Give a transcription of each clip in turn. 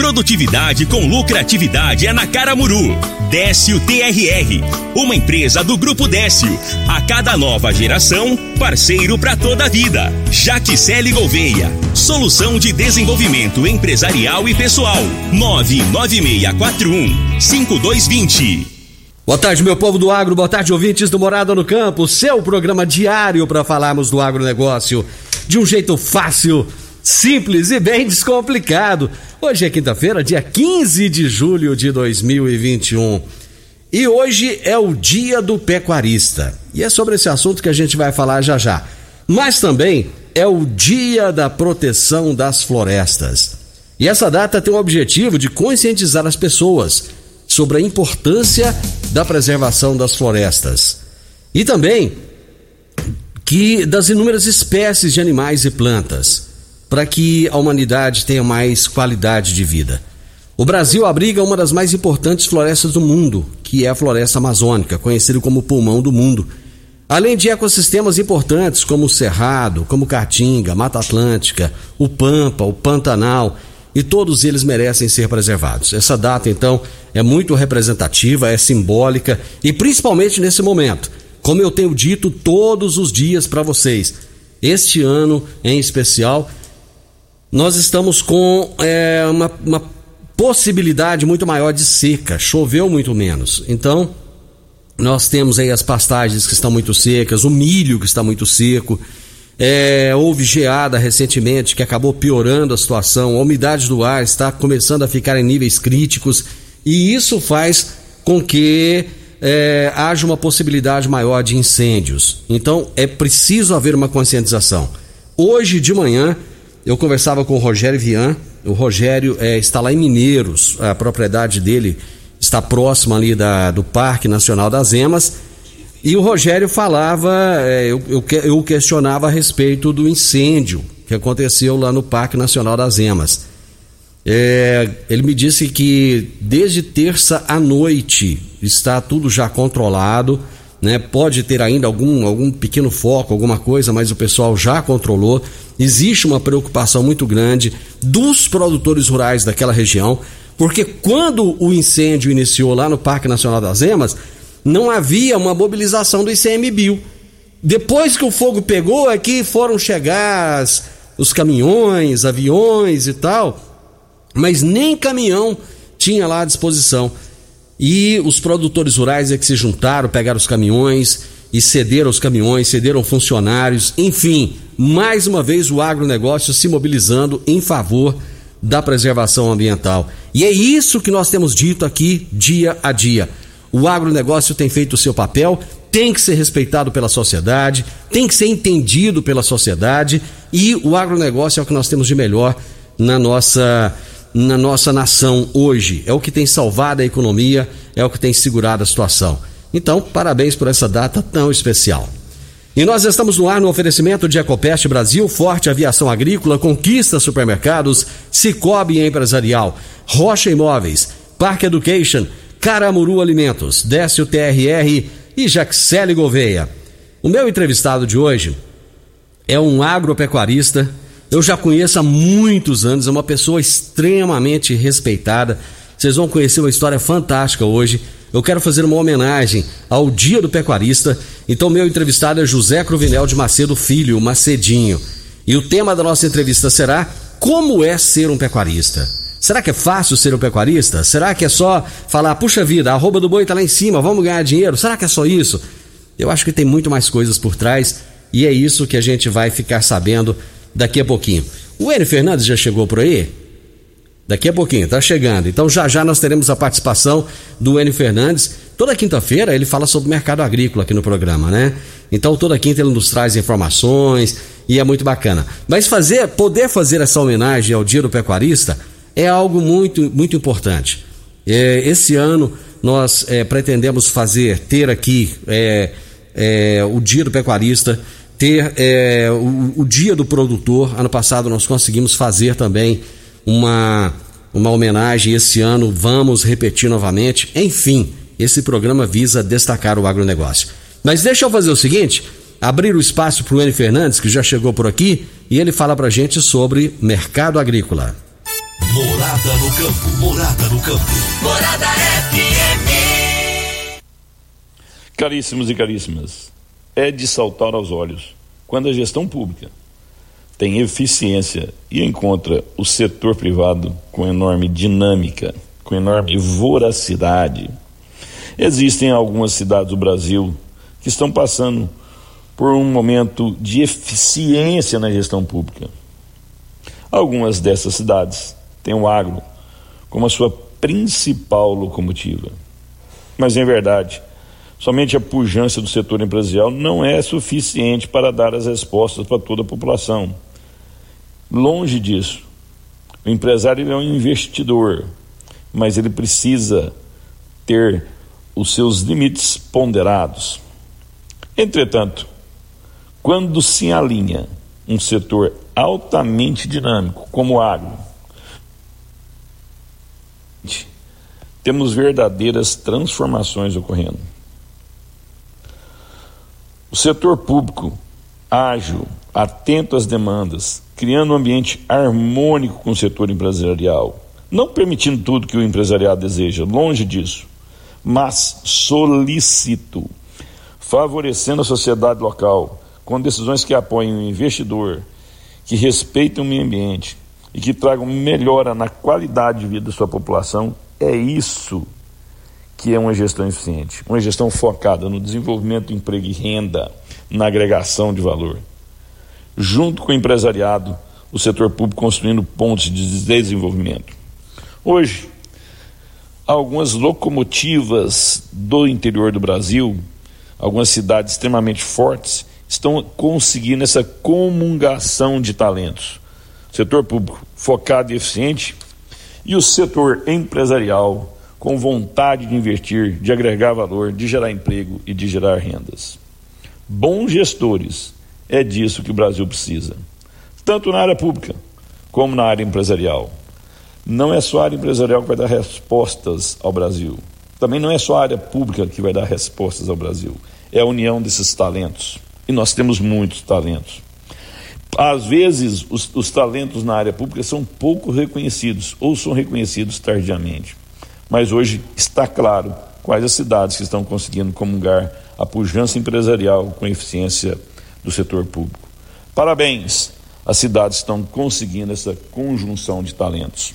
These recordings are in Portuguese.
produtividade com lucratividade é na Caramuru. Décio TRR, uma empresa do Grupo Décio. A cada nova geração, parceiro para toda a vida. Jaquicele Gouveia, solução de desenvolvimento empresarial e pessoal. 99641 5220. Boa tarde, meu povo do agro, boa tarde, ouvintes do Morada no Campo, seu programa diário para falarmos do agronegócio de um jeito fácil, simples e bem descomplicado. Hoje é quinta-feira, dia 15 de julho de 2021. E hoje é o Dia do Pecuarista. E é sobre esse assunto que a gente vai falar já já. Mas também é o Dia da Proteção das Florestas. E essa data tem o objetivo de conscientizar as pessoas sobre a importância da preservação das florestas. E também que das inúmeras espécies de animais e plantas, para que a humanidade tenha mais qualidade de vida. O Brasil abriga uma das mais importantes florestas do mundo, que é a floresta amazônica, conhecida como pulmão do mundo. Além de ecossistemas importantes como o Cerrado, como Caatinga, Mata Atlântica, o Pampa, o Pantanal, e todos eles merecem ser preservados. Essa data, então, é muito representativa, é simbólica e principalmente nesse momento. Como eu tenho dito todos os dias para vocês, este ano em especial, nós estamos com é, uma, uma possibilidade muito maior de seca, choveu muito menos. Então, nós temos aí as pastagens que estão muito secas, o milho que está muito seco. É, houve geada recentemente que acabou piorando a situação, a umidade do ar está começando a ficar em níveis críticos e isso faz com que é, haja uma possibilidade maior de incêndios. Então é preciso haver uma conscientização. Hoje de manhã eu conversava com o Rogério Vian, o Rogério é, está lá em Mineiros, a propriedade dele está próxima ali da, do Parque Nacional das Emas. E o Rogério falava, é, eu, eu, eu, questionava a respeito do incêndio que aconteceu lá no Parque Nacional das Emas. É, ele me disse que desde terça à noite está tudo já controlado, né? Pode ter ainda algum, algum pequeno foco, alguma coisa, mas o pessoal já controlou. Existe uma preocupação muito grande dos produtores rurais daquela região, porque quando o incêndio iniciou lá no Parque Nacional das Emas, não havia uma mobilização do ICMBio. Depois que o fogo pegou, é que foram chegar as, os caminhões, aviões e tal, mas nem caminhão tinha lá à disposição. E os produtores rurais é que se juntaram, pegaram os caminhões e cederam os caminhões, cederam funcionários, enfim, mais uma vez o agronegócio se mobilizando em favor da preservação ambiental. E é isso que nós temos dito aqui dia a dia. O agronegócio tem feito o seu papel, tem que ser respeitado pela sociedade, tem que ser entendido pela sociedade e o agronegócio é o que nós temos de melhor na nossa na nossa nação hoje. É o que tem salvado a economia, é o que tem segurado a situação. Então, parabéns por essa data tão especial. E nós estamos no ar no oferecimento de Ecopest Brasil, Forte Aviação Agrícola, Conquista Supermercados, Cicobi Empresarial, Rocha Imóveis, Parque Education, Caramuru Alimentos, Décio TRR e Jaxele Gouveia. O meu entrevistado de hoje é um agropecuarista. Eu já conheço há muitos anos, é uma pessoa extremamente respeitada. Vocês vão conhecer uma história fantástica hoje. Eu quero fazer uma homenagem ao Dia do Pecuarista. Então, meu entrevistado é José Cruvinel de Macedo Filho, Macedinho. E o tema da nossa entrevista será Como é ser um pecuarista? Será que é fácil ser um pecuarista? Será que é só falar, puxa vida, a arroba do boi está lá em cima, vamos ganhar dinheiro? Será que é só isso? Eu acho que tem muito mais coisas por trás e é isso que a gente vai ficar sabendo daqui a pouquinho. O Enio Fernandes já chegou por aí? Daqui a pouquinho, tá chegando. Então já já nós teremos a participação do Enio Fernandes Toda quinta-feira ele fala sobre o mercado agrícola aqui no programa, né? Então toda quinta ele nos traz informações e é muito bacana. Mas fazer, poder fazer essa homenagem ao Dia do Pecuarista é algo muito, muito importante. É, esse ano nós é, pretendemos fazer, ter aqui é, é o Dia do Pecuarista, ter é, o, o, Dia do Produtor. Ano passado nós conseguimos fazer também uma, uma homenagem. Esse ano vamos repetir novamente. Enfim, esse programa visa destacar o agronegócio. Mas deixa eu fazer o seguinte: abrir o espaço para o N. Fernandes, que já chegou por aqui, e ele fala para gente sobre mercado agrícola. Morada no campo, morada no campo. Morada FM. Caríssimos e caríssimas, é de saltar aos olhos quando a gestão pública tem eficiência e encontra o setor privado com enorme dinâmica, com enorme voracidade. Existem algumas cidades do Brasil que estão passando por um momento de eficiência na gestão pública. Algumas dessas cidades têm o agro como a sua principal locomotiva. Mas, em verdade, somente a pujança do setor empresarial não é suficiente para dar as respostas para toda a população. Longe disso. O empresário é um investidor, mas ele precisa ter os seus limites ponderados. Entretanto, quando se alinha um setor altamente dinâmico como o agro, temos verdadeiras transformações ocorrendo. O setor público ágil, atento às demandas, criando um ambiente harmônico com o setor empresarial, não permitindo tudo que o empresariado deseja, longe disso, mas solícito, favorecendo a sociedade local, com decisões que apoiem o investidor, que respeitem o meio ambiente e que tragam melhora na qualidade de vida da sua população, é isso que é uma gestão eficiente, uma gestão focada no desenvolvimento de emprego e renda, na agregação de valor. Junto com o empresariado, o setor público construindo pontos de desenvolvimento. Hoje, algumas locomotivas do interior do Brasil, algumas cidades extremamente fortes, estão conseguindo essa comungação de talentos. Setor público focado e eficiente e o setor empresarial com vontade de investir, de agregar valor, de gerar emprego e de gerar rendas. Bons gestores, é disso que o Brasil precisa, tanto na área pública como na área empresarial. Não é só a área empresarial que vai dar respostas ao Brasil. Também não é só a área pública que vai dar respostas ao Brasil. É a união desses talentos. E nós temos muitos talentos. Às vezes, os, os talentos na área pública são pouco reconhecidos ou são reconhecidos tardiamente. Mas hoje está claro quais as cidades que estão conseguindo comungar a pujança empresarial com a eficiência do setor público. Parabéns! As cidades estão conseguindo essa conjunção de talentos.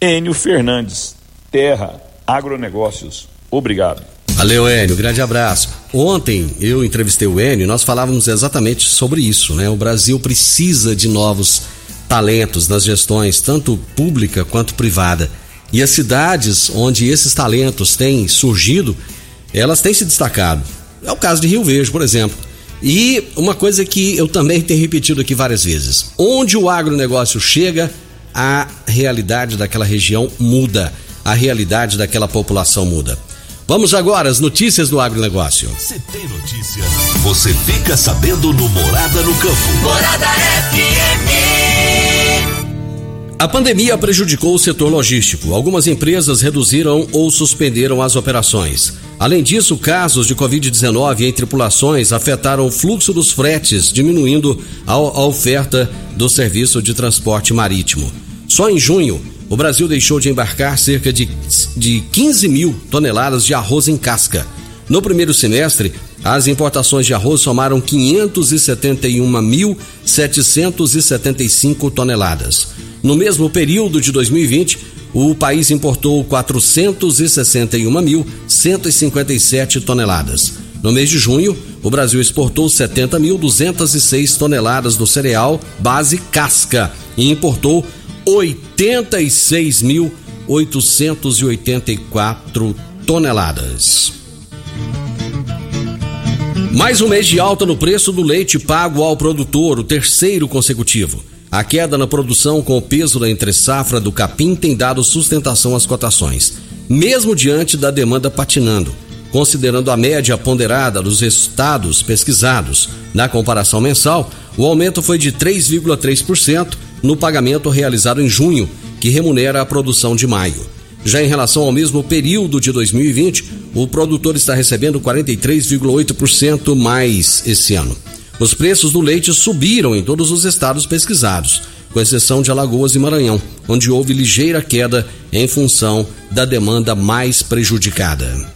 Enio Fernandes, Terra, Agronegócios. Obrigado. Valeu, Enio. Grande abraço. Ontem eu entrevistei o Enio e nós falávamos exatamente sobre isso, né? O Brasil precisa de novos talentos nas gestões, tanto pública quanto privada. E as cidades onde esses talentos têm surgido, elas têm se destacado. É o caso de Rio Verde, por exemplo. E uma coisa que eu também tenho repetido aqui várias vezes: onde o agronegócio chega, a realidade daquela região muda, a realidade daquela população muda. Vamos agora às notícias do agronegócio. Se tem notícia, você fica sabendo no Morada no Campo. Morada FM. A pandemia prejudicou o setor logístico. Algumas empresas reduziram ou suspenderam as operações. Além disso, casos de Covid-19 em tripulações afetaram o fluxo dos fretes, diminuindo a, oferta do serviço de transporte marítimo. Só em junho, o Brasil deixou de embarcar cerca de, de 15 mil toneladas de arroz em casca. No primeiro semestre, as importações de arroz somaram 571.775 toneladas. No mesmo período de 2020, o país importou 461.157 toneladas. No mês de junho, o Brasil exportou 70.206 toneladas do cereal base casca e importou 86.884 toneladas. Mais um mês de alta no preço do leite pago ao produtor, o terceiro consecutivo. A queda na produção com o peso da entre-safra do capim tem dado sustentação às cotações, mesmo diante da demanda patinando. Considerando a média ponderada dos estados pesquisados na comparação mensal, o aumento foi de 3,3% no pagamento realizado em junho, que remunera a produção de maio. Já em relação ao mesmo período de 2020, o produtor está recebendo 43,8% mais esse ano. Os preços do leite subiram em todos os estados pesquisados, com exceção de Alagoas e Maranhão, onde houve ligeira queda em função da demanda mais prejudicada.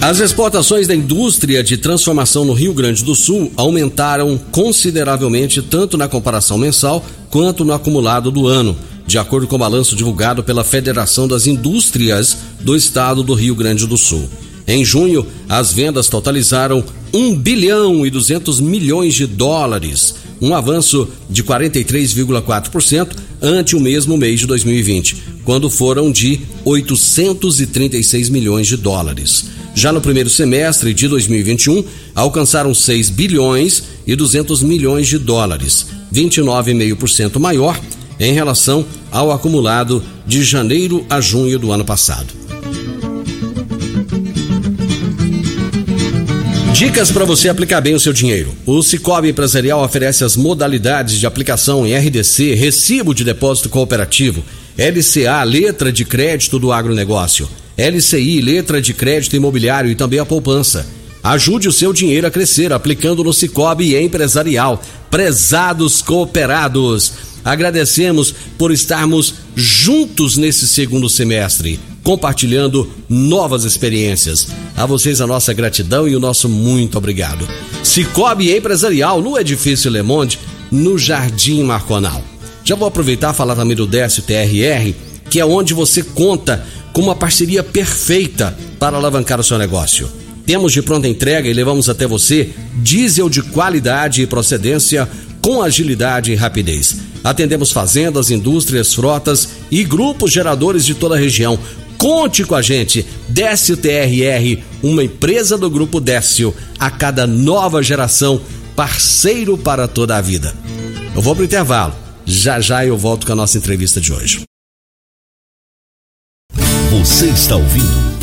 As exportações da indústria de transformação no Rio Grande do Sul aumentaram consideravelmente tanto na comparação mensal quanto no acumulado do ano, de acordo com o balanço divulgado pela Federação das Indústrias do Estado do Rio Grande do Sul. Em junho, as vendas totalizaram 1 bilhão e 200 milhões de dólares, um avanço de 43,4% ante o mesmo mês de 2020, quando foram de 836 milhões de dólares. Já no primeiro semestre de 2021, alcançaram 6 bilhões e 200 milhões de dólares, 29,5% maior em relação ao acumulado de janeiro a junho do ano passado. Dicas para você aplicar bem o seu dinheiro. O Cicobi Empresarial oferece as modalidades de aplicação em RDC, Recibo de Depósito Cooperativo, LCA, Letra de Crédito do Agronegócio, LCI, Letra de Crédito Imobiliário e também a poupança. Ajude o seu dinheiro a crescer aplicando no Cicobi Empresarial. Prezados cooperados, agradecemos por estarmos juntos nesse segundo semestre compartilhando novas experiências. A vocês a nossa gratidão e o nosso muito obrigado. Cicobi Empresarial no Edifício Le Monde, no Jardim Marconal. Já vou aproveitar e falar também do Décio TRR, que é onde você conta com uma parceria perfeita para alavancar o seu negócio. Temos de pronta entrega e levamos até você diesel de qualidade e procedência com agilidade e rapidez. Atendemos fazendas, indústrias, frotas e grupos geradores de toda a região Conte com a gente. Décio TRR, uma empresa do Grupo Décio, a cada nova geração, parceiro para toda a vida. Eu vou pro intervalo. Já já eu volto com a nossa entrevista de hoje. Você está ouvindo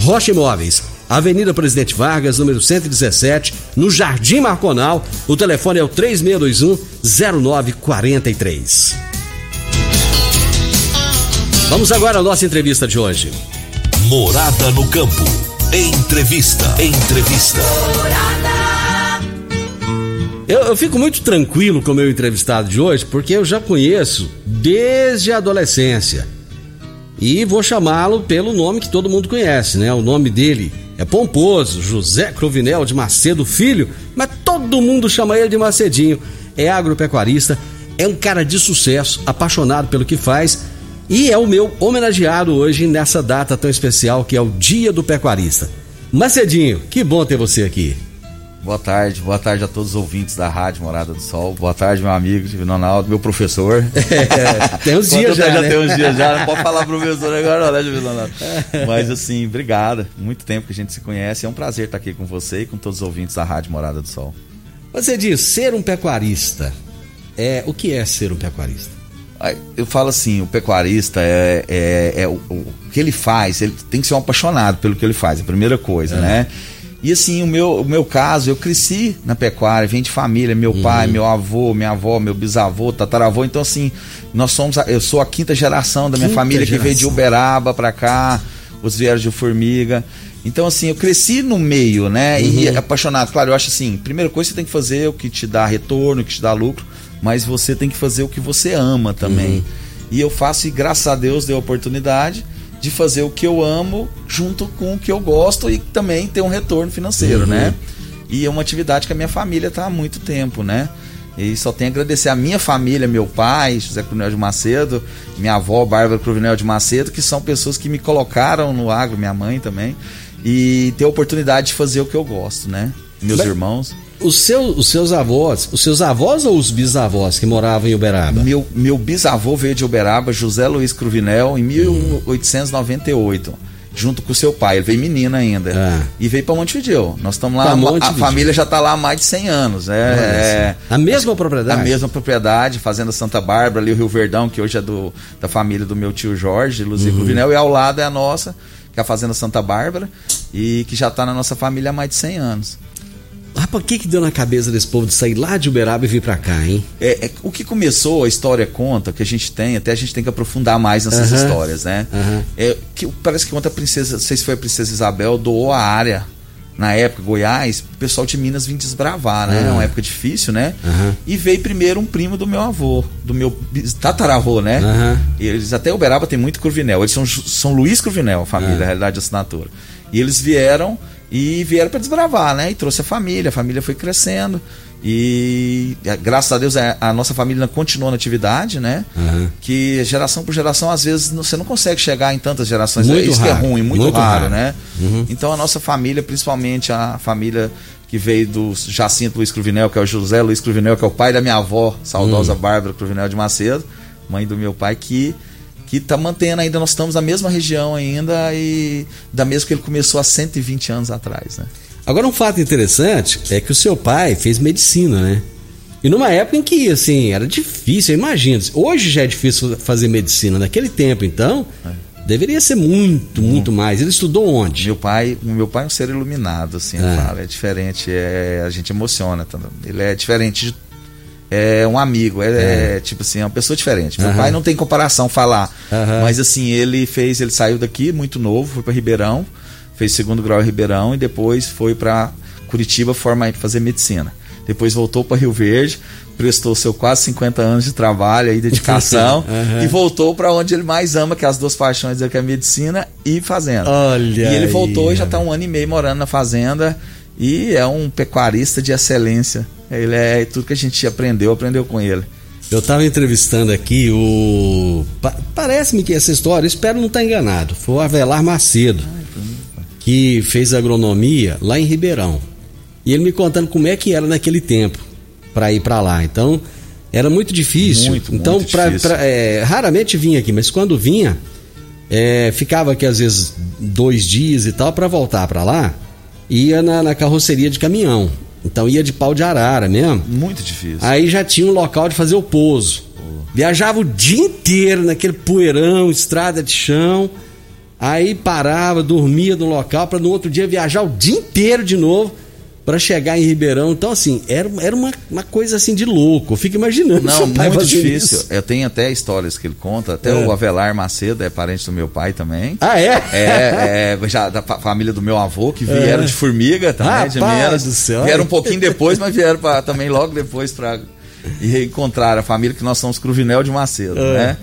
Rocha Imóveis, Avenida Presidente Vargas, número 117, no Jardim Marconal. O telefone é o 3621 0943. Vamos agora à nossa entrevista de hoje. Morada no campo. Entrevista. Entrevista. Eu, eu, fico muito tranquilo com o meu entrevistado de hoje, porque eu já conheço desde a adolescência. E vou chamá-lo pelo nome que todo mundo conhece, né? O nome dele é pomposo, José Crovinel de Macedo Filho, mas todo mundo chama ele de Macedinho. É agropecuarista, é um cara de sucesso, apaixonado pelo que faz e é o meu homenageado hoje nessa data tão especial que é o Dia do Pecuarista. Macedinho, que bom ter você aqui. Boa tarde, boa tarde a todos os ouvintes da Rádio Morada do Sol. Boa tarde, meu amigo Divino Ronaldo, meu professor. É, tem uns dias já, já né? tem uns dias já, não pode falar professor agora, não, né, Divino Ronaldo? Mas assim, obrigado. Muito tempo que a gente se conhece. É um prazer estar aqui com você e com todos os ouvintes da Rádio Morada do Sol. Você diz, ser um pecuarista, é, o que é ser um pecuarista? Eu falo assim, o pecuarista é, é, é o, o, que ele faz, ele tem que ser um apaixonado pelo que ele faz, a primeira coisa, é. né? E assim, o meu, o meu caso, eu cresci na pecuária, vim de família, meu uhum. pai, meu avô, minha avó, meu bisavô, tataravô. Então, assim, nós somos. eu sou a quinta geração da minha quinta família geração. que veio de Uberaba pra cá, os vieram de Formiga. Então, assim, eu cresci no meio, né? Uhum. E apaixonado. Claro, eu acho assim, primeira coisa você tem que fazer o que te dá retorno, o que te dá lucro mas você tem que fazer o que você ama também. Uhum. E eu faço, e graças a Deus deu a oportunidade, de fazer o que eu amo junto com o que eu gosto e também ter um retorno financeiro, uhum. né? E é uma atividade que a minha família está há muito tempo, né? E só tenho a agradecer a minha família, meu pai, José Cruvinel de Macedo, minha avó, Bárbara Cruvinel de Macedo, que são pessoas que me colocaram no agro, minha mãe também, e ter a oportunidade de fazer o que eu gosto, né? Meus Mas, irmãos. Os, seus, os seus avós, os seus avós ou os bisavós que moravam em Uberaba? Meu, meu bisavô veio de Uberaba, José Luiz Cruvinel, em 1898. Hum junto com o seu pai. Ele veio menino ainda. É. E veio para Montevideo. Nós estamos lá, a, a família já está lá há mais de 100 anos. É, é, a mesma propriedade? A mesma propriedade, Fazenda Santa Bárbara, ali o Rio Verdão, que hoje é do, da família do meu tio Jorge, Luzia uhum. Cruvinel, e ao lado é a nossa, que é a Fazenda Santa Bárbara, e que já está na nossa família há mais de 100 anos. Rapaz, o que que deu na cabeça desse povo de sair lá de Uberaba e vir pra cá, hein? É, é, o que começou, a história conta, que a gente tem, até a gente tem que aprofundar mais nessas uhum. histórias, né? Uhum. É, que, parece que conta a princesa, não sei se foi a princesa Isabel, doou a área na época, Goiás, o pessoal de Minas vinha desbravar, né? Uhum. É uma época difícil, né? Uhum. E veio primeiro um primo do meu avô, do meu tataravô, né? Uhum. Eles até Uberaba tem muito Curvinel. Eles são São Luís Curvinel, a família, a realidade de assinatura. E eles vieram e vieram para desbravar, né? E trouxe a família, a família foi crescendo. E graças a Deus a, a nossa família continuou na atividade, né? Uhum. Que geração por geração, às vezes, você não consegue chegar em tantas gerações. Muito Isso raro. que é ruim, muito, muito raro, raro, né? Uhum. Então a nossa família, principalmente a família que veio do Jacinto Luiz Cruvinel, que é o José Luiz Cruvinel, que é o pai da minha avó, saudosa uhum. Bárbara Cruvinel de Macedo, mãe do meu pai, que que está mantendo ainda, nós estamos na mesma região ainda e da mesma que ele começou há 120 anos atrás, né? Agora um fato interessante é que o seu pai fez medicina, né? E numa época em que, assim, era difícil, imagina. Hoje já é difícil fazer medicina. Naquele tempo, então, é. deveria ser muito, muito hum. mais. Ele estudou onde? Meu pai, meu pai é um ser iluminado, assim, é. falo. É diferente, é, a gente emociona. Ele é diferente de é um amigo, é, é. é, tipo assim, é uma pessoa diferente. Meu uhum. pai não tem comparação falar, uhum. mas assim, ele fez, ele saiu daqui muito novo, foi para Ribeirão, fez segundo grau em Ribeirão e depois foi para Curitiba formar fazer medicina. Depois voltou para Rio Verde, prestou seu quase 50 anos de trabalho e dedicação uhum. e voltou para onde ele mais ama, que é as duas paixões dele, que é a medicina e fazenda. Olha e ele voltou e já está um ano e meio morando na fazenda e é um pecuarista de excelência. Ele é tudo que a gente aprendeu, aprendeu com ele. Eu estava entrevistando aqui o. Parece-me que essa história, espero não estar tá enganado. Foi o Avelar Macedo, que fez agronomia lá em Ribeirão. E ele me contando como é que era naquele tempo para ir para lá. Então, era muito difícil. Muito, então, muito pra, difícil. Pra, é, raramente vinha aqui, mas quando vinha, é, ficava aqui às vezes dois dias e tal para voltar para lá ia na, na carroceria de caminhão. Então ia de pau de arara mesmo. Muito difícil. Aí já tinha um local de fazer o pouso. Viajava o dia inteiro naquele poeirão, estrada de chão. Aí parava, dormia no local para no outro dia viajar o dia inteiro de novo para chegar em Ribeirão. Então, assim, era, era uma, uma coisa assim de louco. Eu fico imaginando. Não, muito difícil. Isso. Eu tenho até histórias que ele conta. Até é. o Avelar Macedo é parente do meu pai também. Ah, é? É, é já da família do meu avô, que vieram é. de Formiga também, ah, de Minas. do céu. Vieram um pouquinho depois, mas vieram pra, também logo depois para encontrar a família que nós somos Cruvinel de Macedo, é. né?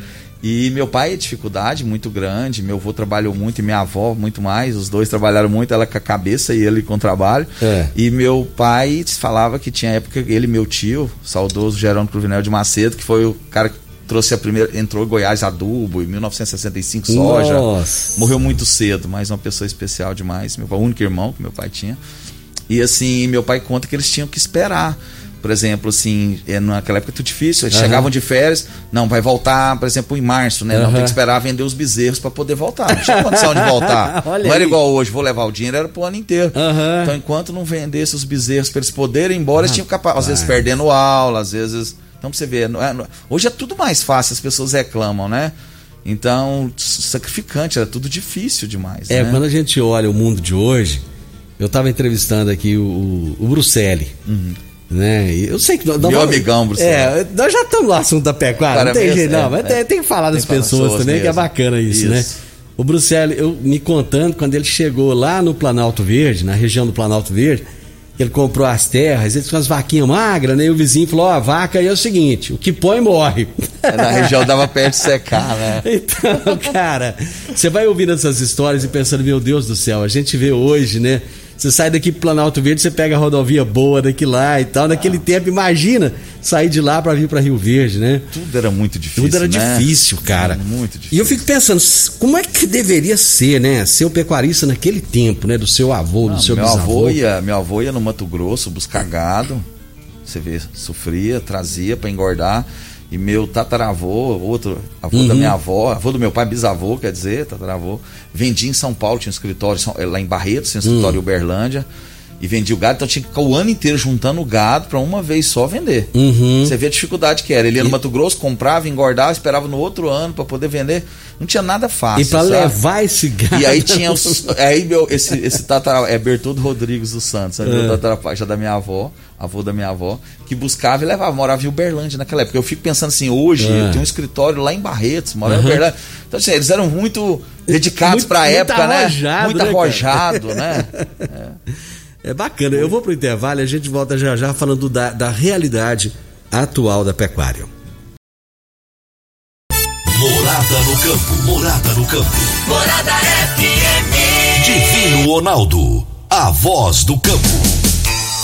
E meu pai, dificuldade muito grande, meu avô trabalhou muito e minha avó muito mais, os dois trabalharam muito, ela com a cabeça e ele com o trabalho. É. E meu pai falava que tinha época, ele meu tio, saudoso Gerônimo Cruvinel de Macedo, que foi o cara que trouxe a primeira, entrou em Goiás adubo em 1965 soja. Nossa. Morreu muito cedo, mas uma pessoa especial demais, meu pai, o único irmão que meu pai tinha. E assim, meu pai conta que eles tinham que esperar por exemplo, assim, é, naquela época tudo difícil, eles uhum. chegavam de férias, não, vai voltar, por exemplo, em março, né? Uhum. Não tem que esperar vender os bezerros para poder voltar. Não tinha condição de voltar. não era igual hoje, vou levar o dinheiro, era pro ano inteiro. Uhum. Então, enquanto não vendesse os bezerros para eles poderem ir embora, eles tinham capaz, às vezes perdendo aula, às vezes. Então, pra você ver, não é, não, hoje é tudo mais fácil, as pessoas reclamam, né? Então, sacrificante, era tudo difícil demais. É, né? quando a gente olha o mundo de hoje, eu estava entrevistando aqui o, o Bruxelles. Uhum. Né? Eu sei que. Meu vamos, amigão, Bruce. É, nós já estamos no assunto da pecuária, não tem jeito, não. É, mas é. Tem, que falar das pessoas, pessoas também, mesmo. que é bacana isso, né? isso. né? O Bruxelles, eu me contando, quando ele chegou lá no Planalto Verde, na região do Planalto Verde, ele comprou as terras, ele tinha umas vaquinhas magras, né? E o vizinho falou: Ó, a vaca aí é o seguinte, o que põe morre. Na região dava perto de secar, né? Então, cara, você vai ouvindo essas histórias e pensando: Meu Deus do céu, a gente vê hoje, né? Você sai daqui pro Planalto Verde, você pega a rodovia boa daqui lá e tal. Naquele ah. tempo, imagina sair de lá para vir para Rio Verde, né? Tudo era muito difícil. Tudo era né? difícil, cara. Era muito difícil. E eu fico pensando, como é que deveria ser, né? Ser o pecuarista naquele tempo, né? Do seu avô, do seu meu bisavô. Avô ia, meu avô ia no Mato Grosso buscar gado. Você vê, sofria, trazia para engordar. E meu tataravô, outro avô uhum. da minha avó, avô do meu pai, bisavô, quer dizer, tataravô, vendia em São Paulo, tinha um escritório lá em Barretos, tinha um escritório uhum. em Uberlândia e vendia o gado, então tinha que ficar o ano inteiro juntando o gado para uma vez só vender. Uhum. Você vê a dificuldade que era. Ele ia no Mato Grosso, comprava, engordava, esperava no outro ano para poder vender. Não tinha nada fácil. E para levar esse gado. E aí tinha os, aí meu esse esse tatara, é Bertoldo Rodrigues dos Santos, é. meu tatarapá, da minha avó, avô da minha avó, que buscava e levava, morava em Uberlândia naquela época. Eu fico pensando assim, hoje é. eu tenho um escritório lá em Barretos, morava uhum. em Uberlândia. Então assim, eles eram muito dedicados para a época, né? Muito né, arrojado, né? É. É bacana. Eu vou pro intervalo e a gente volta já já falando da, da realidade atual da pecuária. Morada no campo. Morada no campo. Morada FM. Divino Ronaldo. A voz do campo.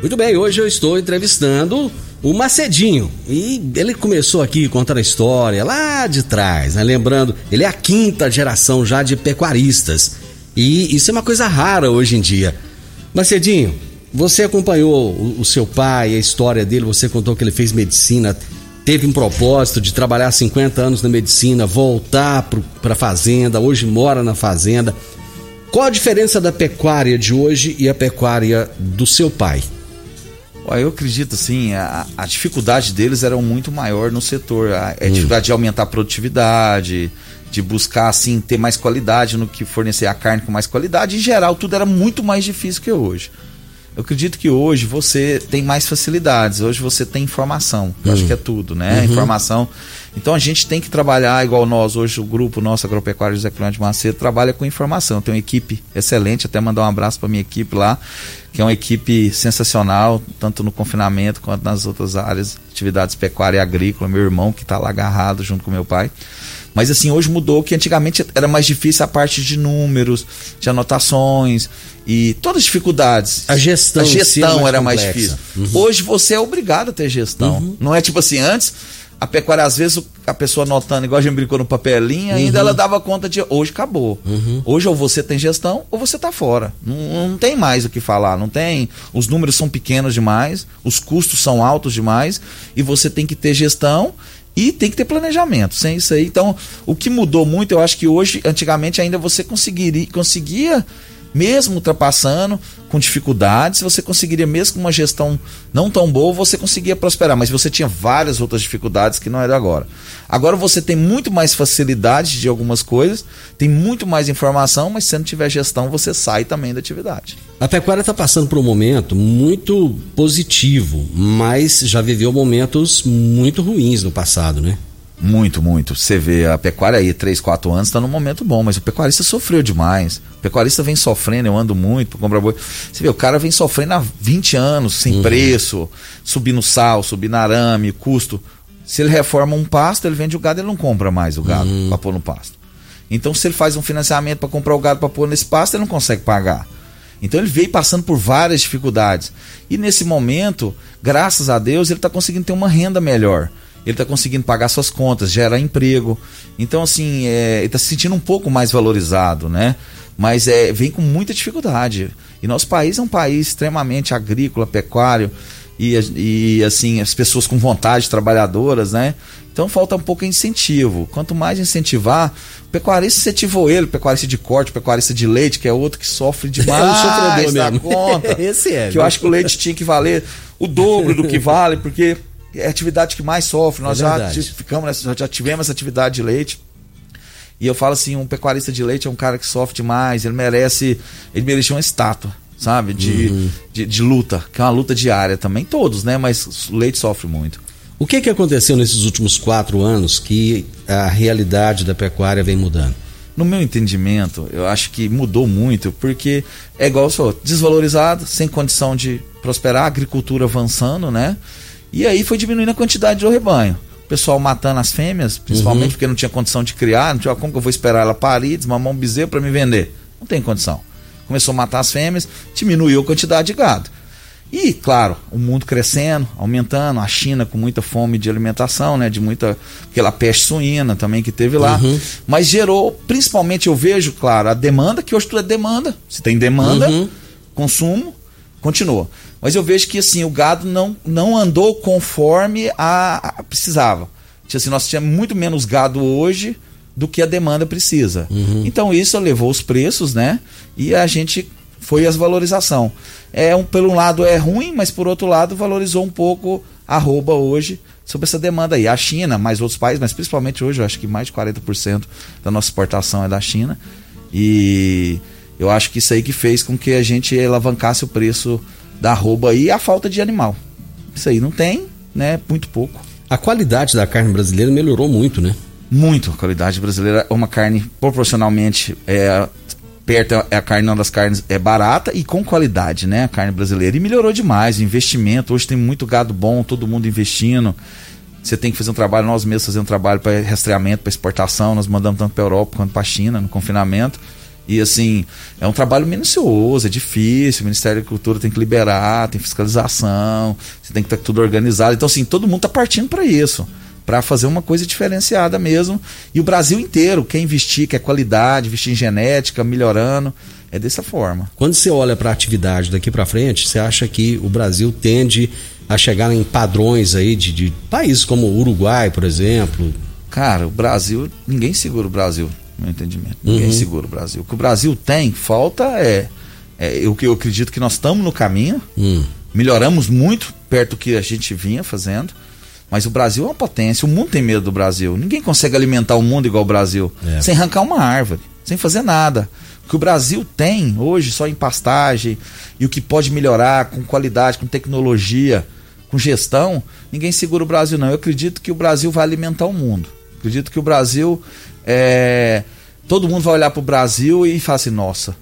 Muito bem, hoje eu estou entrevistando o Macedinho. E ele começou aqui contando a história lá de trás, né? Lembrando, ele é a quinta geração já de pecuaristas. E isso é uma coisa rara hoje em dia. Macedinho, você acompanhou o, o seu pai, a história dele, você contou que ele fez medicina, teve um propósito de trabalhar 50 anos na medicina, voltar para a fazenda, hoje mora na fazenda. Qual a diferença da pecuária de hoje e a pecuária do seu pai? Eu acredito assim, a, a dificuldade deles era muito maior no setor. A, a hum. dificuldade de aumentar a produtividade, de buscar assim ter mais qualidade no que fornecer a carne com mais qualidade. Em geral, tudo era muito mais difícil que hoje. Eu acredito que hoje você tem mais facilidades, hoje você tem informação, eu acho hum. que é tudo, né? Uhum. Informação. Então a gente tem que trabalhar igual nós, hoje o grupo nosso Agropecuário José Clemente Macedo trabalha com informação. Tem uma equipe excelente, até mandar um abraço para minha equipe lá, que é uma equipe sensacional, tanto no confinamento quanto nas outras áreas, atividades pecuária e agrícola, meu irmão que está lá agarrado junto com meu pai. Mas assim, hoje mudou que antigamente era mais difícil a parte de números, de anotações e todas as dificuldades. A gestão, a gestão mais era mais difícil. Uhum. Hoje você é obrigado a ter gestão. Uhum. Não é tipo assim, antes a pecuária, às vezes, a pessoa anotando, igual a gente brincou no papelinho, ainda uhum. ela dava conta de. Hoje acabou. Uhum. Hoje ou você tem gestão ou você está fora. Não, não, tem mais o que falar. Não tem. Os números são pequenos demais, os custos são altos demais, e você tem que ter gestão e tem que ter planejamento. Sem isso aí. Então, o que mudou muito, eu acho que hoje, antigamente, ainda você conseguiria, conseguia mesmo ultrapassando, com dificuldades, você conseguiria, mesmo com uma gestão não tão boa, você conseguia prosperar, mas você tinha várias outras dificuldades que não era agora. Agora você tem muito mais facilidade de algumas coisas, tem muito mais informação, mas se não tiver gestão, você sai também da atividade. A pecuária está passando por um momento muito positivo, mas já viveu momentos muito ruins no passado, né? Muito, muito. Você vê a pecuária aí, 3, 4 anos, está num momento bom, mas o pecuarista sofreu demais. O pecuarista vem sofrendo, eu ando muito para comprar boi. Você vê, o cara vem sofrendo há 20 anos, sem uhum. preço, subindo sal, subindo arame, custo. Se ele reforma um pasto, ele vende o gado, ele não compra mais o gado uhum. para pôr no pasto. Então, se ele faz um financiamento para comprar o gado para pôr nesse pasto, ele não consegue pagar. Então ele veio passando por várias dificuldades. E nesse momento, graças a Deus, ele está conseguindo ter uma renda melhor ele está conseguindo pagar suas contas, gera emprego. Então, assim, é, ele está se sentindo um pouco mais valorizado, né? Mas é, vem com muita dificuldade. E nosso país é um país extremamente agrícola, pecuário. e, e assim, as pessoas com vontade, trabalhadoras, né? Então falta um pouco de incentivo. Quanto mais incentivar, o pecuarista incentivou ele, o pecuarista de corte, o pecuarista de leite, que é outro que sofre demais é da conta. Esse é. Que eu acho que o leite tinha que valer o dobro do que vale, porque é a atividade que mais sofre. Nós é já ficamos nessa, já tivemos essa atividade de leite. E eu falo assim, um pecuarista de leite é um cara que sofre demais, ele merece, ele merece uma estátua, sabe? De, uhum. de, de, luta, que é uma luta diária também, todos, né? Mas o leite sofre muito. O que, que aconteceu nesses últimos quatro anos que a realidade da pecuária vem mudando? No meu entendimento, eu acho que mudou muito, porque é igual eu sou, desvalorizado, sem condição de prosperar, agricultura avançando, né? E aí foi diminuindo a quantidade do rebanho. O pessoal matando as fêmeas, principalmente uhum. porque não tinha condição de criar, não tinha como que eu vou esperar ela parir, desmamar um bezerro para me vender. Não tem condição. Começou a matar as fêmeas, diminuiu a quantidade de gado. E, claro, o mundo crescendo, aumentando, a China com muita fome de alimentação, né? De muita. aquela peste suína também que teve lá. Uhum. Mas gerou, principalmente eu vejo, claro, a demanda, que hoje tudo é demanda. Se tem demanda, uhum. consumo, continua. Mas eu vejo que assim, o gado não, não andou conforme a, a precisava. Tipo assim, nós tínhamos muito menos gado hoje do que a demanda precisa. Uhum. Então isso levou os preços, né? E a gente foi as valorização. É um, pelo um lado é ruim, mas por outro lado valorizou um pouco a arroba hoje sobre essa demanda aí. A China, mais outros países, mas principalmente hoje, eu acho que mais de 40% da nossa exportação é da China. E eu acho que isso aí que fez com que a gente alavancasse o preço da arroba e a falta de animal. Isso aí não tem, né? Muito pouco. A qualidade da carne brasileira melhorou muito, né? Muito. A qualidade brasileira é uma carne proporcionalmente é, perto é a carne uma das carnes é barata e com qualidade, né? A carne brasileira e melhorou demais o investimento. Hoje tem muito gado bom, todo mundo investindo. Você tem que fazer um trabalho, nós mesmos fazendo um trabalho para rastreamento, para exportação. Nós mandamos tanto para a Europa quanto para a China no confinamento. E assim, é um trabalho minucioso, é difícil, o Ministério da Agricultura tem que liberar, tem fiscalização, você tem que estar tudo organizado. Então, assim, todo mundo está partindo para isso, para fazer uma coisa diferenciada mesmo. E o Brasil inteiro quer investir, quer qualidade, investir em genética, melhorando. É dessa forma. Quando você olha para a atividade daqui para frente, você acha que o Brasil tende a chegar em padrões aí de, de países como o Uruguai, por exemplo? Cara, o Brasil, ninguém segura o Brasil meu entendimento. Ninguém uhum. segura o Brasil. O que o Brasil tem, falta é, é o que eu acredito que nós estamos no caminho. Uhum. Melhoramos muito perto do que a gente vinha fazendo. Mas o Brasil é uma potência. O mundo tem medo do Brasil. Ninguém consegue alimentar o mundo igual o Brasil. É. Sem arrancar uma árvore, sem fazer nada. O que o Brasil tem hoje só em pastagem e o que pode melhorar com qualidade, com tecnologia, com gestão, ninguém segura o Brasil, não. Eu acredito que o Brasil vai alimentar o mundo. Acredito que o Brasil é, todo mundo vai olhar para o Brasil e falar assim, nossa,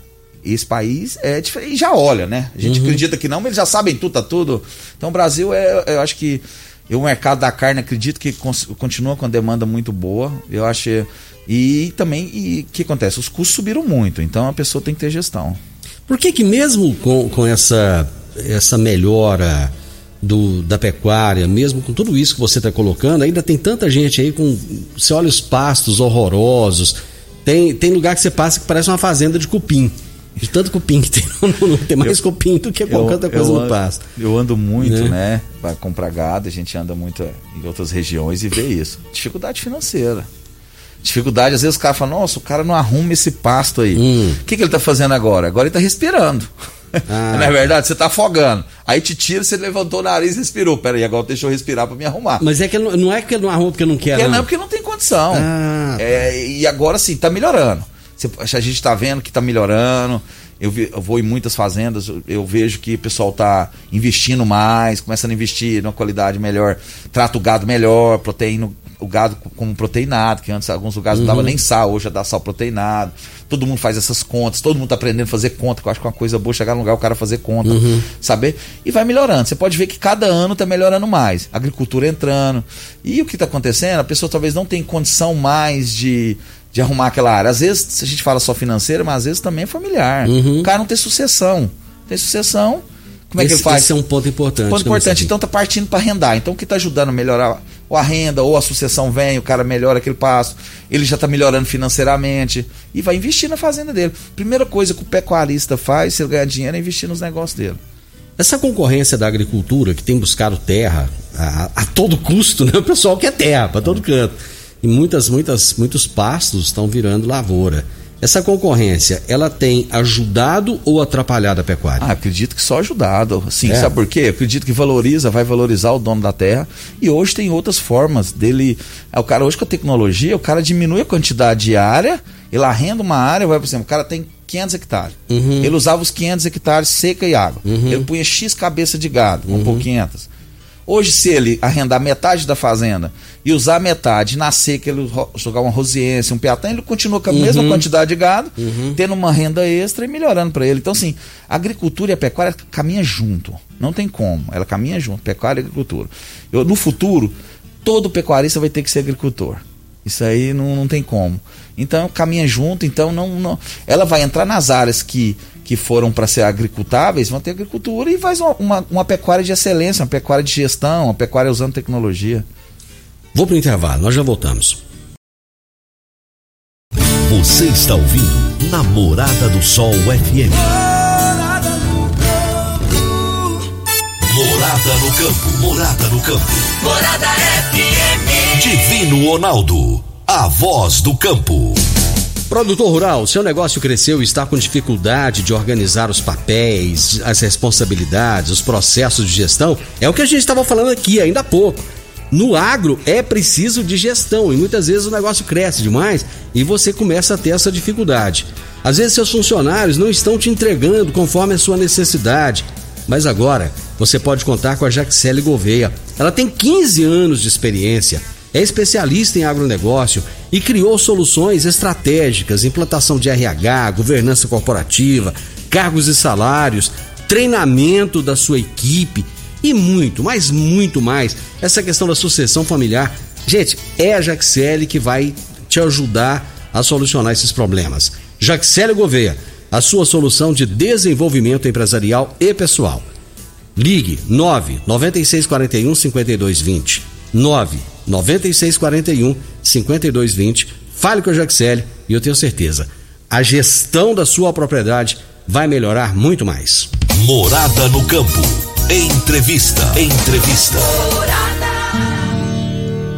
esse país é diferente. E já olha, né? A gente uhum. acredita que não, mas eles já sabem tudo, tá tudo. Então o Brasil é, eu acho que o mercado da carne acredito que continua com a demanda muito boa. Eu acho e também e o que acontece? Os custos subiram muito, então a pessoa tem que ter gestão. Por que que mesmo com, com essa essa melhora do, da pecuária, mesmo com tudo isso que você está colocando, ainda tem tanta gente aí com. Você olha os pastos horrorosos. Tem, tem lugar que você passa que parece uma fazenda de cupim. De tanto cupim que tem, não, tem mais eu, cupim do que qualquer outra coisa no pasto. Eu ando muito, né? né? Para comprar gado, a gente anda muito em outras regiões e vê isso. Dificuldade financeira. Dificuldade, às vezes o cara fala, nossa, o cara não arruma esse pasto aí. Hum. O que, que ele está fazendo agora? Agora ele está respirando. Ah. Não é verdade? Você tá afogando. Aí te tira, você levantou o nariz e respirou. Peraí, agora deixa eu respirar para me arrumar. Mas é que não é que ele não arruma porque não quer, porque não. Não, porque não tem condição. Ah. É, e agora sim, tá melhorando. A gente tá vendo que tá melhorando. Eu, vi, eu, vou em muitas fazendas, eu vejo que o pessoal tá investindo mais, começando a investir numa qualidade melhor, trata o gado melhor, proteína, o gado como proteinado, que antes alguns lugares uhum. não dava nem sal, hoje já dá sal proteinado. Todo mundo faz essas contas, todo mundo tá aprendendo a fazer conta, que eu acho que é uma coisa boa chegar no lugar o cara fazer conta, uhum. saber? E vai melhorando. Você pode ver que cada ano tá melhorando mais. Agricultura entrando. E o que tá acontecendo? A pessoa talvez não tem condição mais de de arrumar aquela área. Às vezes a gente fala só financeira, mas às vezes também é familiar. Uhum. O cara não tem sucessão. Tem sucessão, como é esse, que ele faz? Esse é um ponto importante. Ponto importante. Então tá partindo para arrendar. Então o que está ajudando a melhorar ou a renda, ou a sucessão vem, o cara melhora aquele passo, ele já está melhorando financeiramente e vai investir na fazenda dele. Primeira coisa que o pecuarista faz, se ele ganhar dinheiro, é investir nos negócios dele. Essa concorrência da agricultura que tem buscado terra a, a todo custo, né? O pessoal quer terra para todo canto. E muitas, muitas, muitos pastos estão virando lavoura. Essa concorrência, ela tem ajudado ou atrapalhado a pecuária? Ah, acredito que só ajudado. Sim, é. sabe por quê? acredito que valoriza, vai valorizar o dono da terra. E hoje tem outras formas dele. É, o cara hoje com a tecnologia, o cara diminui a quantidade de área, ele arrenda uma área, vai, por exemplo, o cara tem 500 hectares. Uhum. Ele usava os 500 hectares seca e água. Uhum. Ele punha X cabeça de gado, uhum. por 500. Hoje, se ele arrendar metade da fazenda e usar metade, na seca ele jogar uma rosiense, um piatã, ele continua com a uhum. mesma quantidade de gado, uhum. tendo uma renda extra e melhorando para ele. Então, assim, a agricultura e a pecuária caminham junto. Não tem como. Ela caminha junto, pecuária e agricultura. Eu, no futuro, todo pecuarista vai ter que ser agricultor. Isso aí não, não tem como. Então caminha junto, então não, não ela vai entrar nas áreas que, que foram para ser agricultáveis, vão ter agricultura e faz uma, uma, uma, pecuária de excelência, uma pecuária de gestão, uma pecuária usando tecnologia. Vou para o intervalo, nós já voltamos. Você está ouvindo Namorada do Sol FM. Morada no campo, morada no campo. Morada FM. Divino Ronaldo a voz do campo. Produtor rural, seu negócio cresceu e está com dificuldade de organizar os papéis, as responsabilidades, os processos de gestão? É o que a gente estava falando aqui ainda há pouco. No agro é preciso de gestão e muitas vezes o negócio cresce demais e você começa a ter essa dificuldade. Às vezes seus funcionários não estão te entregando conforme a sua necessidade. Mas agora você pode contar com a Jaxele Gouveia. Ela tem 15 anos de experiência é especialista em agronegócio e criou soluções estratégicas, implantação de RH, governança corporativa, cargos e salários, treinamento da sua equipe e muito, mas muito mais. Essa questão da sucessão familiar. Gente, é a Jaxele que vai te ajudar a solucionar esses problemas. Jaxele Gouveia, a sua solução de desenvolvimento empresarial e pessoal. Ligue 9 9641 5220. 9 9641 5220. Fale com a Jaxele e eu tenho certeza, a gestão da sua propriedade vai melhorar muito mais. Morada no campo. Entrevista. Entrevista.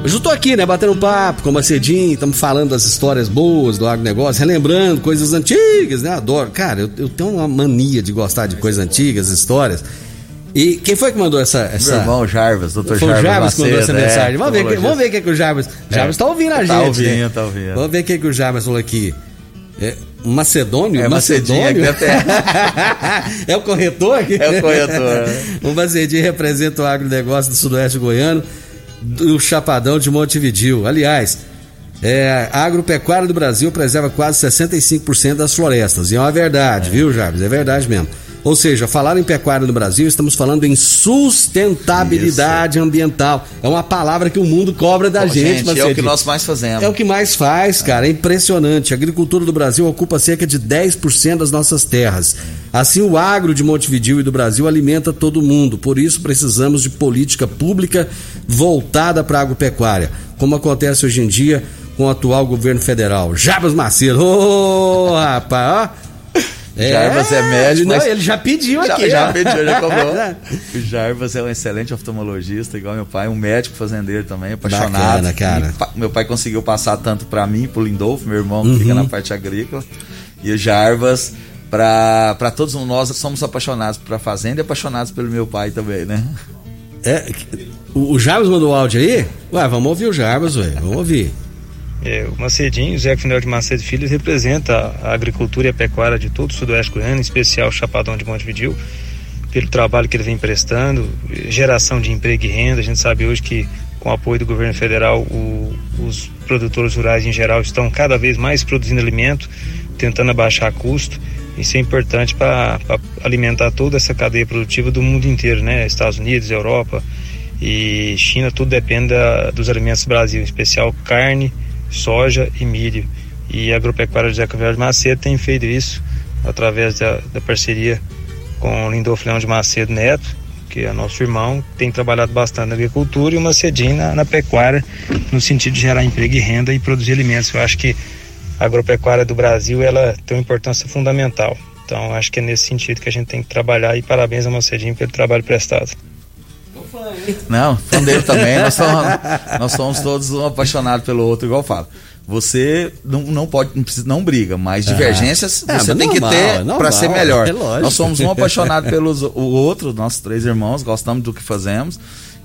Hoje eu tô aqui, né, batendo um papo com o Macedinho, estamos falando das histórias boas do agronegócio, relembrando coisas antigas, né? Adoro. Cara, eu, eu tenho uma mania de gostar de coisas antigas, histórias. E quem foi que mandou essa. essa... Meu irmão Jarvis, doutor Foi Jarvis. o Jarvis que mandou essa é, mensagem. Vamos, ver, vamos ver o que, é que o Jarvis. É. Jarvis tá ouvindo a tá gente. Tá ouvindo, né? tá ouvindo. Vamos ver o que, é que o Jarvis falou aqui. É, Macedônio? É Macedônio? é o corretor aqui? É o corretor. o Macedinho representa o agronegócio do Sudoeste Goiano, do Chapadão de Montevidil. Aliás, é, a agropecuária do Brasil preserva quase 65% das florestas. E é uma verdade, é. viu, Jarvis? É verdade mesmo. Ou seja, falar em pecuária no Brasil, estamos falando em sustentabilidade Isso. ambiental. É uma palavra que o mundo cobra da Pô, gente. gente é o que nós mais fazemos. É o que mais faz, cara. É impressionante. A agricultura do Brasil ocupa cerca de 10% das nossas terras. Assim, o agro de Montevideo e do Brasil alimenta todo mundo. Por isso, precisamos de política pública voltada para a agropecuária, como acontece hoje em dia com o atual governo federal. Jabas Macedo. Ô, oh, rapaz, ó. É, Jarbas é médico. Não, ele já pediu já, aqui. Já, já pediu, já cobrou. o Jarbas é um excelente oftalmologista, igual meu pai, um médico fazendeiro também, apaixonado. Bacana, cara. E, meu pai conseguiu passar tanto para mim, pro Lindolfo, meu irmão, que uhum. fica na parte agrícola. E o Jarbas, para todos nós, somos apaixonados pela fazenda e apaixonados pelo meu pai também, né? É, o, o Jarbas mandou áudio aí? Ué, vamos ouvir o Jarbas, ué, vamos ouvir. É, o Macedinho, Zé Final de Macedo Filhos, representa a agricultura e a pecuária de todo o sudoeste goiano, em especial o Chapadão de Montevidil, pelo trabalho que ele vem prestando, geração de emprego e renda. A gente sabe hoje que, com o apoio do governo federal, o, os produtores rurais em geral estão cada vez mais produzindo alimento, tentando abaixar custo. Isso é importante para alimentar toda essa cadeia produtiva do mundo inteiro, né? Estados Unidos, Europa e China, tudo depende da, dos alimentos do Brasil, em especial carne, soja e milho. E a agropecuária José Cavalho de Macedo tem feito isso através da, da parceria com o Lindolfo Leão de Macedo Neto, que é nosso irmão, tem trabalhado bastante na agricultura e o Macedinho na, na pecuária, no sentido de gerar emprego e renda e produzir alimentos. Eu acho que a agropecuária do Brasil ela tem uma importância fundamental. Então acho que é nesse sentido que a gente tem que trabalhar e parabéns a Mocedinho pelo trabalho prestado. Não, fã dele também. Nós somos, nós somos todos um apaixonados pelo outro, igual eu falo. Você não, não pode, não, precisa, não briga, mas divergências é, você tem normal, que ter é para ser melhor. É nós somos um apaixonado pelo o outro, nossos três irmãos, gostamos do que fazemos.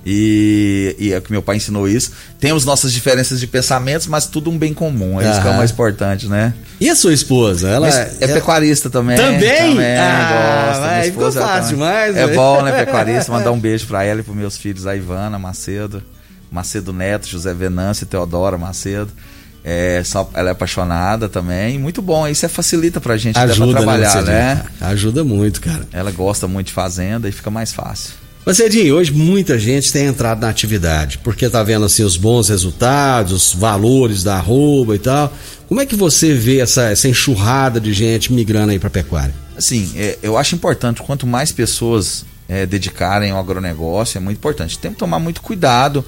E, e é que meu pai ensinou isso. Temos nossas diferenças de pensamentos, mas tudo um bem comum. É isso que é o mais importante, né? E a sua esposa? Ela é, é pecuarista também. Também? Também, ah, gosta. Vai, ficou fácil demais. É bom, né, pecuarista? Mandar um beijo para ela e para meus filhos, a Ivana Macedo, Macedo Neto, José Venâncio Teodora Macedo. É, só, ela é apaixonada também. Muito bom. Isso é facilita pra gente Ajuda, pra trabalhar, né, né? Ajuda muito, cara. Ela gosta muito de fazenda e fica mais fácil. Mas Edinho, hoje muita gente tem entrado na atividade, porque tá vendo assim os bons resultados, os valores da arroba e tal. Como é que você vê essa, essa enxurrada de gente migrando aí para pecuária? Assim, é, eu acho importante, quanto mais pessoas é, dedicarem ao agronegócio, é muito importante. Tem que tomar muito cuidado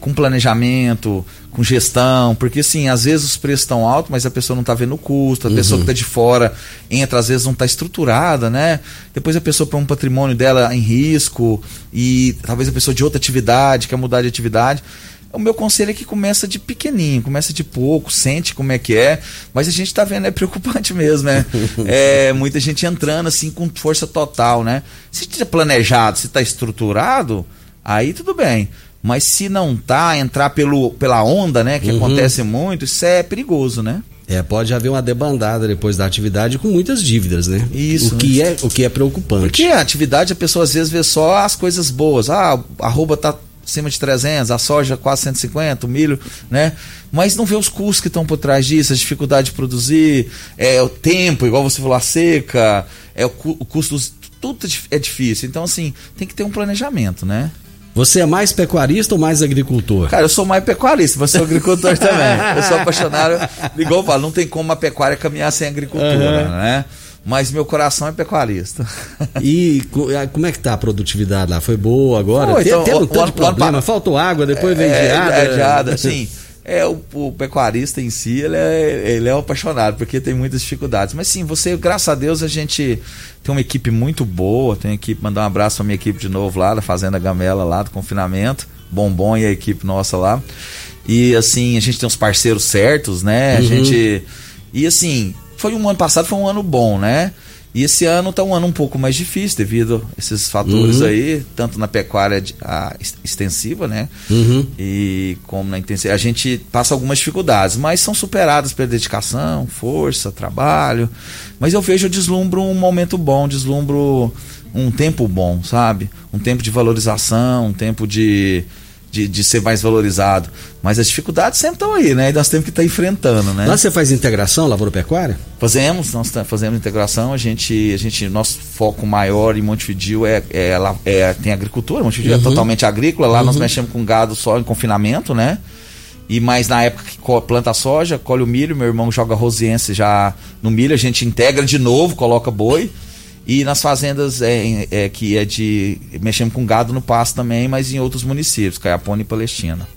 com planejamento, com gestão, porque assim, às vezes os preços estão altos, mas a pessoa não está vendo o custo, a uhum. pessoa que está de fora entra, às vezes não está estruturada, né? Depois a pessoa põe um patrimônio dela em risco e talvez a pessoa de outra atividade quer mudar de atividade. O meu conselho é que começa de pequenininho, começa de pouco, sente como é que é, mas a gente está vendo, é preocupante mesmo, né? é, muita gente entrando assim com força total, né? Se está planejado, se está estruturado, aí tudo bem. Mas se não tá, entrar pelo, pela onda, né? Que uhum. acontece muito, isso é perigoso, né? É, pode haver uma debandada depois da atividade com muitas dívidas, né? Isso. O que é, o que é preocupante. Porque a atividade a pessoa às vezes vê só as coisas boas. Ah, a arroba tá acima de 300, a soja quase 150, o milho, né? Mas não vê os custos que estão por trás disso, a dificuldade de produzir, é o tempo, igual você falou, a seca, é o, o custo, tudo é difícil. Então, assim, tem que ter um planejamento, né? Você é mais pecuarista ou mais agricultor? Cara, eu sou mais pecuarista, mas sou agricultor também. Eu sou apaixonado, igual eu falo, não tem como a pecuária caminhar sem agricultura, uhum. né? Mas meu coração é pecuarista. E como é que tá a produtividade lá? Foi boa agora? Foi, então, tem um tanto de problema, faltou água, depois é, vem geada. É, geada, sim. É, o, o, pecuarista em si, ele é, ele é um apaixonado, porque tem muitas dificuldades. Mas sim, você, graças a Deus, a gente tem uma equipe muito boa. Tem equipe, mandar um abraço pra minha equipe de novo lá, da Fazenda Gamela, lá do confinamento. Bombom e a equipe nossa lá. E assim, a gente tem os parceiros certos, né? A uhum. gente. E assim, foi um ano passado, foi um ano bom, né? E esse ano está um ano um pouco mais difícil devido a esses fatores uhum. aí, tanto na pecuária de, a, extensiva, né? Uhum. E como na intensiva. A gente passa algumas dificuldades, mas são superadas pela dedicação, força, trabalho. Mas eu vejo, eu deslumbro um momento bom, deslumbro um tempo bom, sabe? Um tempo de valorização, um tempo de de, de ser mais valorizado. Mas as dificuldades sempre estão aí, né? E nós temos que estar tá enfrentando, né? Lá você faz integração, lavoura-pecuária? Fazemos, nós fazemos integração. A gente, a gente, nosso foco maior em Montevideo é, é, é tem agricultura. Montevideo é uhum. é totalmente agrícola. Lá uhum. nós mexemos com gado só em confinamento, né? E mais na época que planta soja, colhe o milho, meu irmão joga rosiense já no milho, a gente integra de novo, coloca boi. E nas fazendas é, é, que é de. Mexemos com gado no pasto também, mas em outros municípios, Caiapona e Palestina.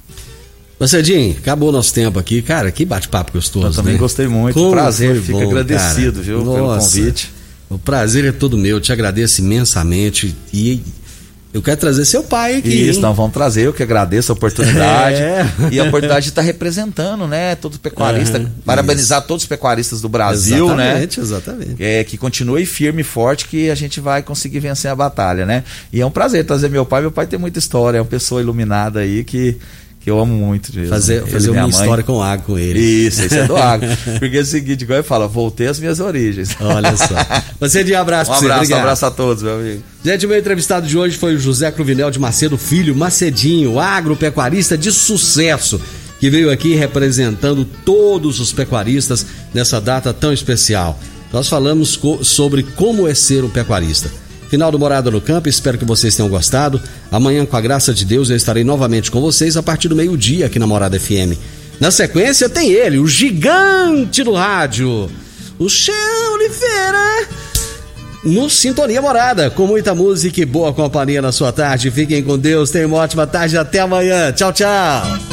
Macedinho, acabou nosso tempo aqui. Cara, que bate-papo gostoso. Eu também né? gostei muito. Como prazer, fico agradecido, cara. viu, Nossa, pelo convite. O prazer é todo meu, te agradeço imensamente e eu quero trazer seu pai aqui. Isso, hein? vamos trazer. Eu que agradeço a oportunidade. É. E a oportunidade de estar representando, né? Todo pecuarista. Uhum, parabenizar isso. todos os pecuaristas do Brasil, exatamente, né? Exatamente, É, que continue firme e forte que a gente vai conseguir vencer a batalha, né? E é um prazer trazer meu pai. Meu pai tem muita história, é uma pessoa iluminada aí que que eu amo muito mesmo. Fazer, fazer uma história com água com ele. Isso, isso é do água. Porque é o seguinte, igual ele fala, voltei às minhas origens. Olha só. Você de abraço um abraço, você, um abraço a todos, meu amigo. Gente, o meu entrevistado de hoje foi o José Cruvinel de Macedo Filho, Macedinho, agropecuarista de sucesso, que veio aqui representando todos os pecuaristas nessa data tão especial. Nós falamos co sobre como é ser um pecuarista. Final do Morada no Campo, espero que vocês tenham gostado. Amanhã, com a graça de Deus, eu estarei novamente com vocês a partir do meio-dia aqui na Morada FM. Na sequência, tem ele, o gigante do rádio, o Cheão Oliveira. No Sintonia Morada, com muita música e boa companhia na sua tarde. Fiquem com Deus, tenham uma ótima tarde. Até amanhã. Tchau, tchau.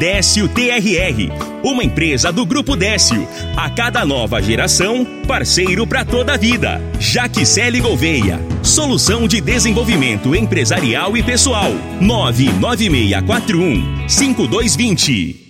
Décio TRR, uma empresa do Grupo Décio. A cada nova geração, parceiro para toda a vida. Jaquicele Gouveia, solução de desenvolvimento empresarial e pessoal. 99641 5220.